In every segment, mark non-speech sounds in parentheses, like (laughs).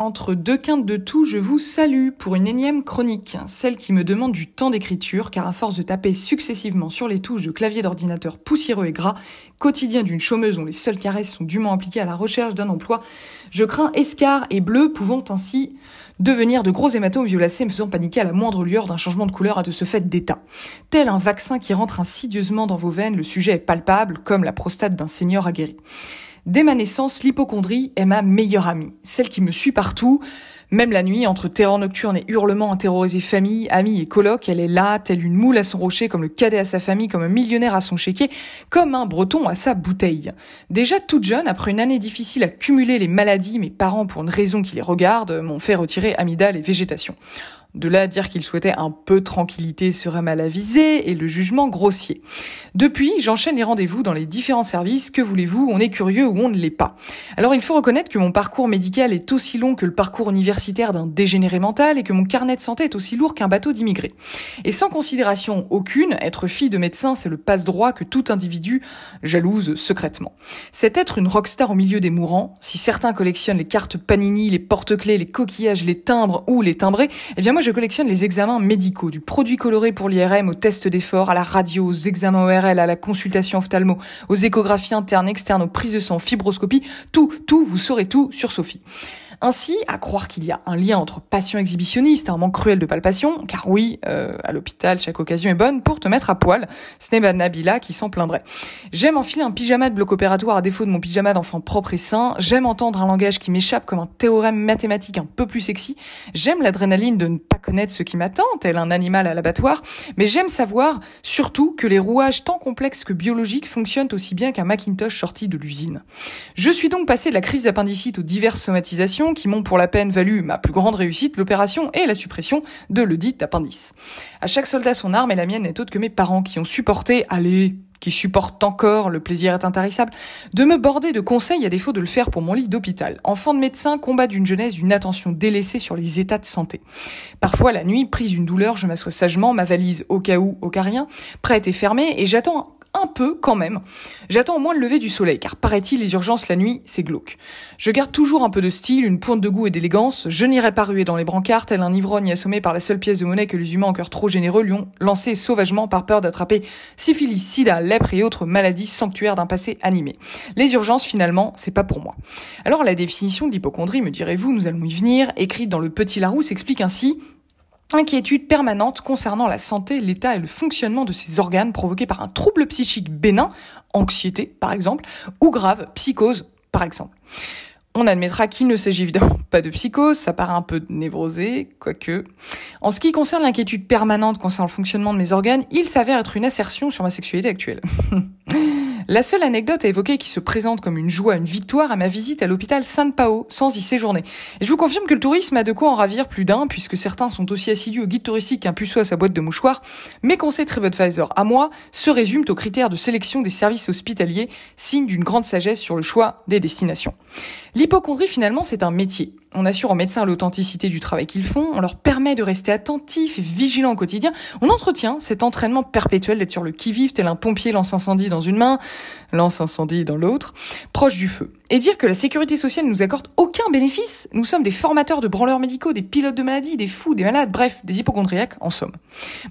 Entre deux quintes de tout, je vous salue pour une énième chronique, celle qui me demande du temps d'écriture, car à force de taper successivement sur les touches de clavier d'ordinateur poussiéreux et gras, quotidien d'une chômeuse dont les seules caresses sont dûment impliquées à la recherche d'un emploi, je crains escar et bleu pouvant ainsi devenir de gros hématomes violacés me faisant paniquer à la moindre lueur d'un changement de couleur à de ce fait d'état. Tel un vaccin qui rentre insidieusement dans vos veines, le sujet est palpable, comme la prostate d'un seigneur aguerri. Dès ma naissance, l'hypochondrie est ma meilleure amie, celle qui me suit partout, même la nuit, entre terreur nocturne et hurlements à terroriser famille, amis et colocs, elle est là, telle une moule à son rocher, comme le cadet à sa famille, comme un millionnaire à son chéquier, comme un breton à sa bouteille. Déjà toute jeune, après une année difficile à cumuler les maladies, mes parents, pour une raison qui les regarde, m'ont fait retirer amygdale et végétation. De là dire qu'il souhaitait un peu de tranquillité serait mal avisé et le jugement grossier. Depuis, j'enchaîne les rendez-vous dans les différents services. Que voulez-vous On est curieux ou on ne l'est pas. Alors il faut reconnaître que mon parcours médical est aussi long que le parcours universitaire d'un dégénéré mental et que mon carnet de santé est aussi lourd qu'un bateau d'immigrés. Et sans considération aucune, être fille de médecin, c'est le passe-droit que tout individu jalouse secrètement. C'est être une rockstar au milieu des mourants. Si certains collectionnent les cartes Panini, les porte-clés, les coquillages, les timbres ou les timbrés, eh bien moi je collectionne les examens médicaux, du produit coloré pour l'IRM au test d'effort, à la radio, aux examens ORL, à la consultation ophtalmo, aux échographies internes, externes, aux prises de sang, fibroscopie. Tout, tout, vous saurez tout sur Sophie. Ainsi, à croire qu'il y a un lien entre passion exhibitionniste et un manque cruel de palpation, car oui, euh, à l'hôpital, chaque occasion est bonne pour te mettre à poil. Ce n'est pas Nabila qui s'en plaindrait. J'aime enfiler un pyjama de bloc opératoire à défaut de mon pyjama d'enfant propre et sain. J'aime entendre un langage qui m'échappe comme un théorème mathématique un peu plus sexy. J'aime l'adrénaline de ne pas connaître ce qui m'attend, tel un animal à l'abattoir. Mais j'aime savoir, surtout, que les rouages tant complexes que biologiques fonctionnent aussi bien qu'un Macintosh sorti de l'usine. Je suis donc passé de la crise d'appendicite aux diverses somatisations qui m'ont pour la peine valu ma plus grande réussite, l'opération et la suppression de ledit appendice. À chaque soldat son arme et la mienne n'est autre que mes parents qui ont supporté, allez, qui supportent encore, le plaisir est intarissable, de me border de conseils à défaut de le faire pour mon lit d'hôpital. Enfant de médecin, combat d'une jeunesse d'une attention délaissée sur les états de santé. Parfois, la nuit, prise d'une douleur, je m'assois sagement, ma valise au cas où, au carien, prête et fermée, et j'attends un peu quand même. J'attends au moins le lever du soleil, car paraît-il, les urgences la nuit, c'est glauque. Je garde toujours un peu de style, une pointe de goût et d'élégance. Je n'irai pas ruer dans les brancards, tel un ivrogne assommé par la seule pièce de monnaie que les humains en cœur trop généreux lui ont lancé sauvagement par peur d'attraper syphilis, sida, lèpre et autres maladies sanctuaires d'un passé animé. Les urgences, finalement, c'est pas pour moi. Alors la définition de l'hypochondrie, me direz-vous, nous allons y venir, écrite dans le Petit Larousse, explique ainsi Inquiétude permanente concernant la santé, l'état et le fonctionnement de ses organes provoqués par un trouble psychique bénin, anxiété par exemple, ou grave, psychose par exemple. On admettra qu'il ne s'agit évidemment (laughs) pas de psychose, ça paraît un peu névrosé, quoique. En ce qui concerne l'inquiétude permanente concernant le fonctionnement de mes organes, il s'avère être une assertion sur ma sexualité actuelle. (laughs) La seule anecdote à évoquer qui se présente comme une joie, une victoire à ma visite à l'hôpital San Pao, sans y séjourner. Et je vous confirme que le tourisme a de quoi en ravir plus d'un, puisque certains sont aussi assidus au guide touristique qu'un puceau à sa boîte de mouchoirs. Mes conseils TripAdvisor à moi se résument aux critères de sélection des services hospitaliers, signe d'une grande sagesse sur le choix des destinations. L'hypochondrie, finalement, c'est un métier. On assure aux médecins l'authenticité du travail qu'ils font, on leur permet de rester attentifs et vigilants au quotidien, on entretient cet entraînement perpétuel d'être sur le qui-vive, tel un pompier lance incendie dans une main, lance incendie dans l'autre, proche du feu. Et dire que la sécurité sociale nous accorde aucun bénéfice, nous sommes des formateurs de branleurs médicaux, des pilotes de maladies, des fous, des malades, bref, des hypochondriaques, en somme.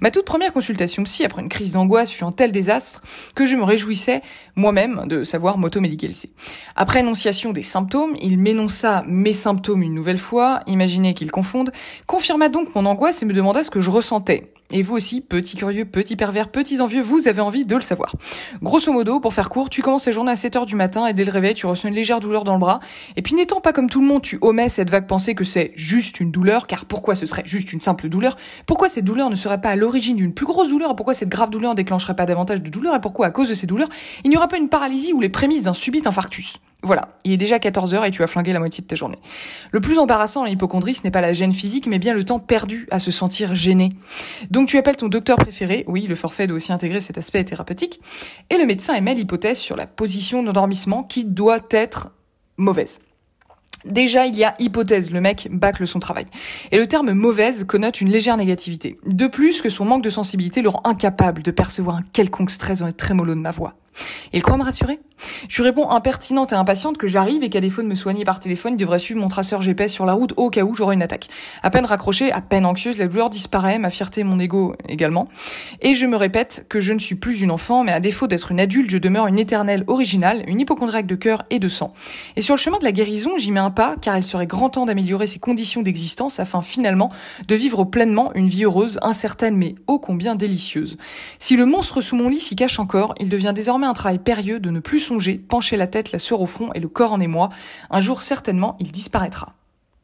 Ma toute première consultation psy après une crise d'angoisse fut un tel désastre que je me réjouissais moi-même de savoir m'automédicaliser. Après énonciation des symptômes, il m'énonça mes symptômes une nouvelle fois, imaginez qu'il confonde, confirma donc mon angoisse et me demanda ce que je ressentais. Et vous aussi, petit curieux, petit pervers, petits envieux, vous avez envie de le savoir. Grosso modo, pour faire court, tu commences la journée à 7h du matin et dès le réveil, tu ressens une légère douleur dans le bras. Et puis n'étant pas comme tout le monde, tu omets cette vague pensée que c'est juste une douleur, car pourquoi ce serait juste une simple douleur? Pourquoi cette douleur ne serait pas à l'origine d'une plus grosse douleur? Pourquoi cette grave douleur ne déclencherait pas davantage de douleur? Et pourquoi, à cause de ces douleurs, il n'y aura pas une paralysie ou les prémices d'un subit infarctus? Voilà, il est déjà 14h et tu as flingué la moitié de ta journée. Le plus embarrassant en hypochondrie, ce n'est pas la gêne physique, mais bien le temps perdu à se sentir gêné. Donc tu appelles ton docteur préféré, oui, le forfait doit aussi intégrer cet aspect thérapeutique, et le médecin émet l'hypothèse sur la position d'endormissement qui doit être mauvaise. Déjà, il y a hypothèse, le mec bâcle son travail. Et le terme mauvaise connote une légère négativité. De plus que son manque de sensibilité le rend incapable de percevoir un quelconque stress dans les trémolos de ma voix. Il croit me rassurer Je lui réponds impertinente et impatiente que j'arrive et qu'à défaut de me soigner par téléphone, il devrait suivre mon traceur GPS sur la route au cas où j'aurais une attaque. À peine raccrochée, à peine anxieuse, la douleur disparaît, ma fierté mon ego également. Et je me répète que je ne suis plus une enfant, mais à défaut d'être une adulte, je demeure une éternelle originale, une hypochondriaque de cœur et de sang. Et sur le chemin de la guérison, j'y mets un pas, car il serait grand temps d'améliorer ses conditions d'existence afin finalement de vivre pleinement une vie heureuse, incertaine mais ô combien délicieuse. Si le monstre sous mon lit s'y cache encore, il devient désormais un travail périlleux de ne plus songer, pencher la tête, la sueur au front et le corps en émoi. Un jour certainement, il disparaîtra.